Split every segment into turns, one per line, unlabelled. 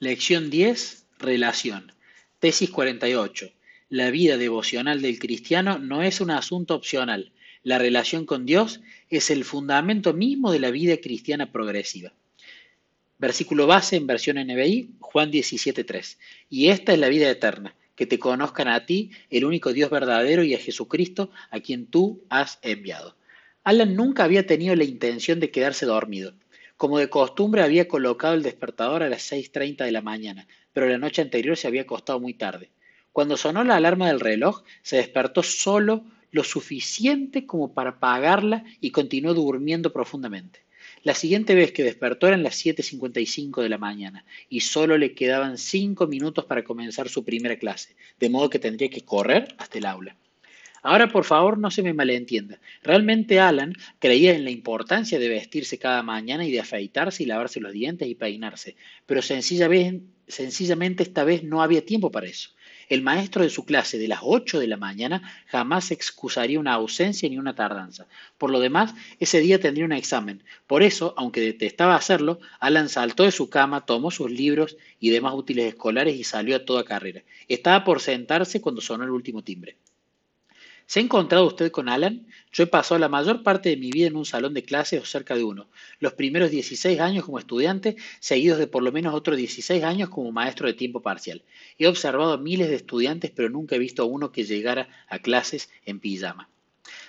Lección 10. Relación. Tesis 48. La vida devocional del cristiano no es un asunto opcional. La relación con Dios es el fundamento mismo de la vida cristiana progresiva. Versículo base en versión NBI, Juan 17.3. Y esta es la vida eterna, que te conozcan a ti, el único Dios verdadero, y a Jesucristo, a quien tú has enviado. Alan nunca había tenido la intención de quedarse dormido. Como de costumbre había colocado el despertador a las 6.30 de la mañana, pero la noche anterior se había acostado muy tarde. Cuando sonó la alarma del reloj, se despertó solo lo suficiente como para apagarla y continuó durmiendo profundamente. La siguiente vez que despertó eran las 7.55 de la mañana y solo le quedaban cinco minutos para comenzar su primera clase, de modo que tendría que correr hasta el aula. Ahora, por favor, no se me malentienda. Realmente Alan creía en la importancia de vestirse cada mañana y de afeitarse y lavarse los dientes y peinarse, pero sencillamente esta vez no había tiempo para eso. El maestro de su clase de las 8 de la mañana jamás excusaría una ausencia ni una tardanza. Por lo demás, ese día tendría un examen. Por eso, aunque detestaba hacerlo, Alan saltó de su cama, tomó sus libros y demás útiles escolares y salió a toda carrera. Estaba por sentarse cuando sonó el último timbre. ¿Se ha encontrado usted con Alan? Yo he pasado la mayor parte de mi vida en un salón de clases o cerca de uno. Los primeros 16 años como estudiante, seguidos de por lo menos otros 16 años como maestro de tiempo parcial. He observado miles de estudiantes, pero nunca he visto a uno que llegara a clases en pijama.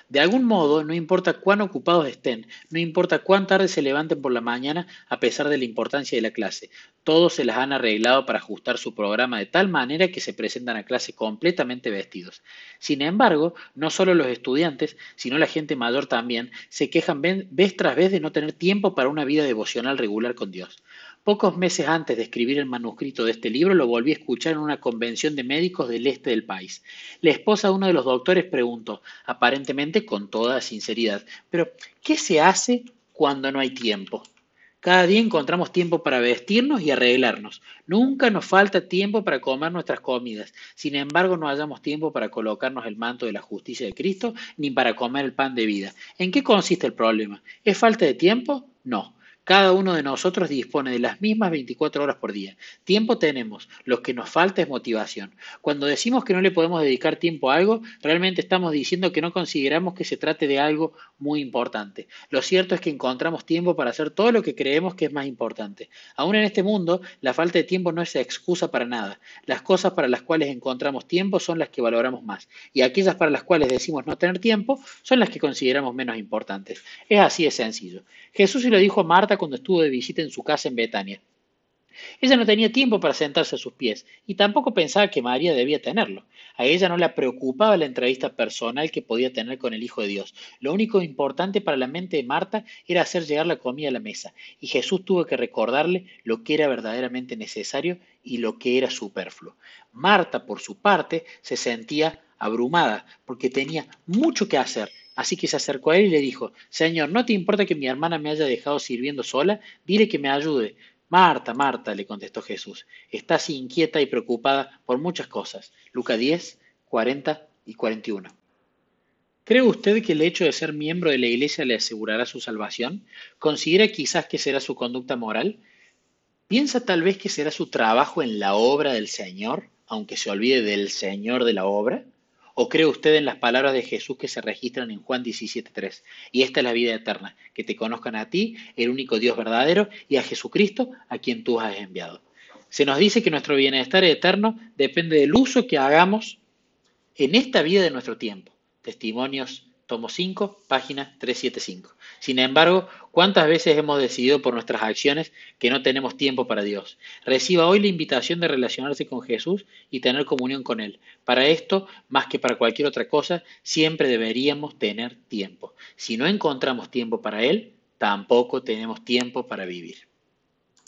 De algún modo, no importa cuán ocupados estén, no importa cuán tarde se levanten por la mañana, a pesar de la importancia de la clase, todos se las han arreglado para ajustar su programa de tal manera que se presentan a clase completamente vestidos. Sin embargo, no solo los estudiantes, sino la gente mayor también, se quejan vez tras vez de no tener tiempo para una vida devocional regular con Dios. Pocos meses antes de escribir el manuscrito de este libro, lo volví a escuchar en una convención de médicos del este del país. La esposa de uno de los doctores preguntó, aparentemente con toda sinceridad, pero ¿qué se hace cuando no hay tiempo? Cada día encontramos tiempo para vestirnos y arreglarnos. Nunca nos falta tiempo para comer nuestras comidas. Sin embargo, no hallamos tiempo para colocarnos el manto de la justicia de Cristo ni para comer el pan de vida. ¿En qué consiste el problema? ¿Es falta de tiempo? No. Cada uno de nosotros dispone de las mismas 24 horas por día. Tiempo tenemos, lo que nos falta es motivación. Cuando decimos que no le podemos dedicar tiempo a algo, realmente estamos diciendo que no consideramos que se trate de algo muy importante. Lo cierto es que encontramos tiempo para hacer todo lo que creemos que es más importante. Aún en este mundo, la falta de tiempo no es excusa para nada. Las cosas para las cuales encontramos tiempo son las que valoramos más, y aquellas para las cuales decimos no tener tiempo son las que consideramos menos importantes. Es así de sencillo. Jesús se lo dijo a Marta cuando estuvo de visita en su casa en Betania. Ella no tenía tiempo para sentarse a sus pies y tampoco pensaba que María debía tenerlo. A ella no le preocupaba la entrevista personal que podía tener con el Hijo de Dios. Lo único importante para la mente de Marta era hacer llegar la comida a la mesa y Jesús tuvo que recordarle lo que era verdaderamente necesario y lo que era superfluo. Marta, por su parte, se sentía abrumada porque tenía mucho que hacer Así que se acercó a él y le dijo, Señor, ¿no te importa que mi hermana me haya dejado sirviendo sola? Dile que me ayude. Marta, Marta, le contestó Jesús, estás inquieta y preocupada por muchas cosas. Lucas 10, 40 y 41. ¿Cree usted que el hecho de ser miembro de la iglesia le asegurará su salvación? ¿Considera quizás que será su conducta moral? ¿Piensa tal vez que será su trabajo en la obra del Señor, aunque se olvide del Señor de la obra? ¿O cree usted en las palabras de Jesús que se registran en Juan 17.3? Y esta es la vida eterna, que te conozcan a ti, el único Dios verdadero, y a Jesucristo, a quien tú has enviado. Se nos dice que nuestro bienestar eterno depende del uso que hagamos en esta vida de nuestro tiempo. Testimonios tomo 5, página 375. Sin embargo, ¿cuántas veces hemos decidido por nuestras acciones que no tenemos tiempo para Dios? Reciba hoy la invitación de relacionarse con Jesús y tener comunión con Él. Para esto, más que para cualquier otra cosa, siempre deberíamos tener tiempo. Si no encontramos tiempo para Él, tampoco tenemos tiempo para vivir.